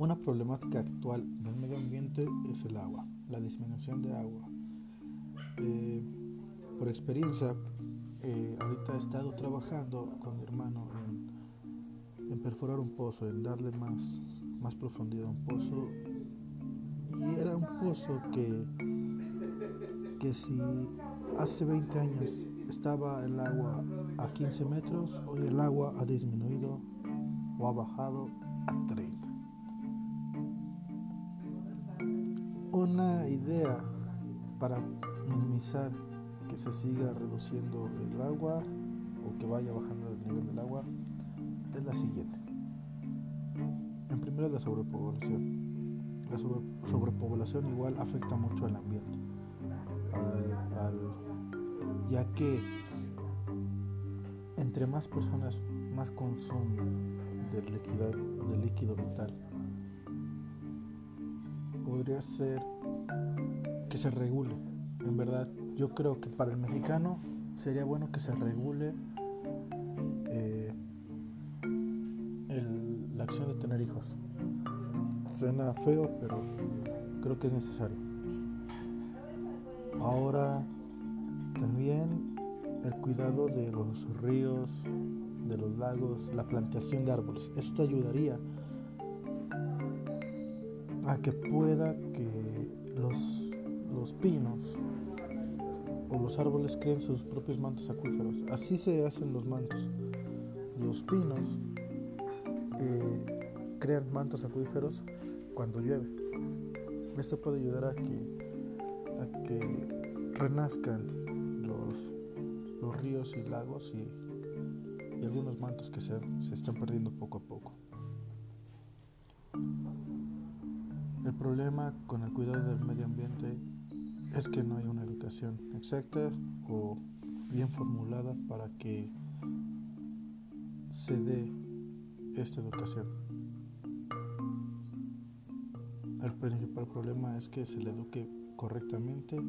Una problemática actual del medio ambiente es el agua, la disminución de agua. Eh, por experiencia, eh, ahorita he estado trabajando con mi hermano en, perforar un pozo, en darle más, más profundidad a un pozo. Y era un pozo que, que si hace 20 años estaba el agua a 15 metros, hoy el agua ha disminuido o ha bajado a 30. Una idea para minimizar que se siga reduciendo el agua o que vaya bajando el nivel del agua es la siguiente. En primero la sobrepoblación. La sobrepoblación igual afecta mucho al ambiente, ya que entre más personas más consumen del líquido, del líquido vital, podría ser que se regule. En verdad, yo creo que para el mexicano sería bueno que se regule eh, la acción de tener hijos. Suena feo, pero creo que es necesario. Ahora, también el cuidado de los ríos, de los lagos, la plantación de árboles. Esto ayudaría a que pueda que los, los pinos o los árboles creen sus propios mantos acuíferos. Así se hacen los mantos. Los pinos eh, crean mantos acuíferos cuando llueve. Esto puede ayudar a que, a que renazcan los, los ríos y lagos y, y algunos mantos que se, se están perdiendo poco a poco. El problema con el cuidado del medio ambiente es que no hay una educación exacta o bien formulada para que se dé esta educación. El principal problema es que se le eduque correctamente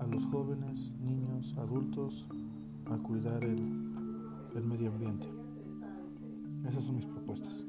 a los jóvenes, niños, adultos a cuidar el, el medio ambiente. Esas son mis propuestas.